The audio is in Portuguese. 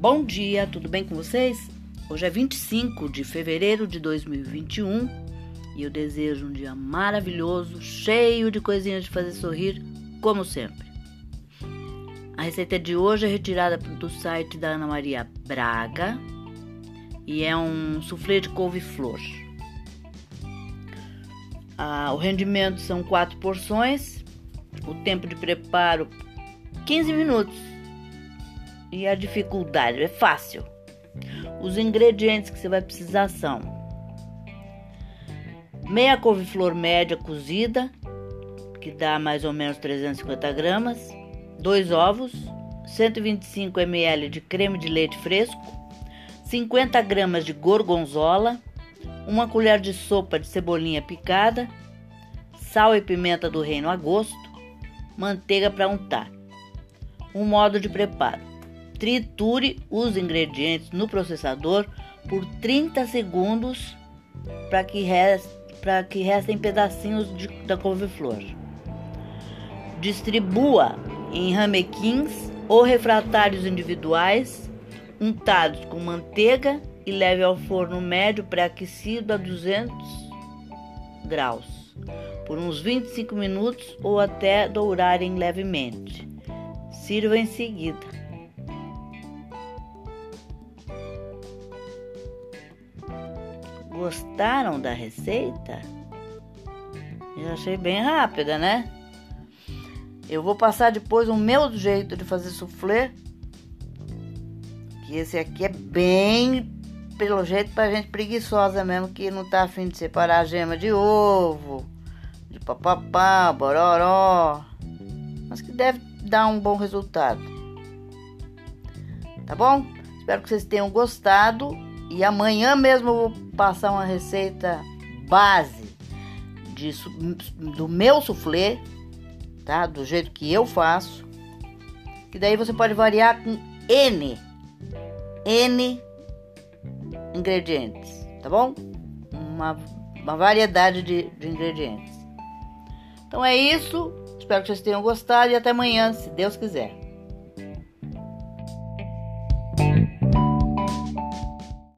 Bom dia, tudo bem com vocês? Hoje é 25 de fevereiro de 2021 e eu desejo um dia maravilhoso, cheio de coisinhas de fazer sorrir, como sempre. A receita de hoje é retirada do site da Ana Maria Braga e é um soufflé de couve-flor. Ah, o rendimento são quatro porções, o tempo de preparo 15 minutos e a dificuldade é fácil. Os ingredientes que você vai precisar são meia couve-flor média cozida, que dá mais ou menos 350 gramas, dois ovos, 125 ml de creme de leite fresco, 50 gramas de gorgonzola, uma colher de sopa de cebolinha picada, sal e pimenta do reino a gosto, manteiga para untar. Um modo de preparo: triture os ingredientes no processador por 30 segundos para que, que restem pedacinhos de, da couve-flor. Distribua em ramequins ou refratários individuais, untados com manteiga e leve ao forno médio pré-aquecido a 200 graus por uns 25 minutos ou até dourarem levemente. Sirva em seguida. Gostaram da receita? Eu achei bem rápida, né? Eu vou passar depois o meu jeito de fazer soufflé. Que esse aqui é bem, pelo jeito, pra gente preguiçosa mesmo, que não tá afim de separar a gema de ovo, de papapá, bororó. Mas que deve dar um bom resultado. Tá bom? Espero que vocês tenham gostado. E amanhã mesmo eu vou passar uma receita base de, do meu soufflé, tá? Do jeito que eu faço. Que daí você pode variar com N. N ingredientes, tá bom? Uma, uma variedade de, de ingredientes. Então é isso. Espero que vocês tenham gostado e até amanhã, se Deus quiser.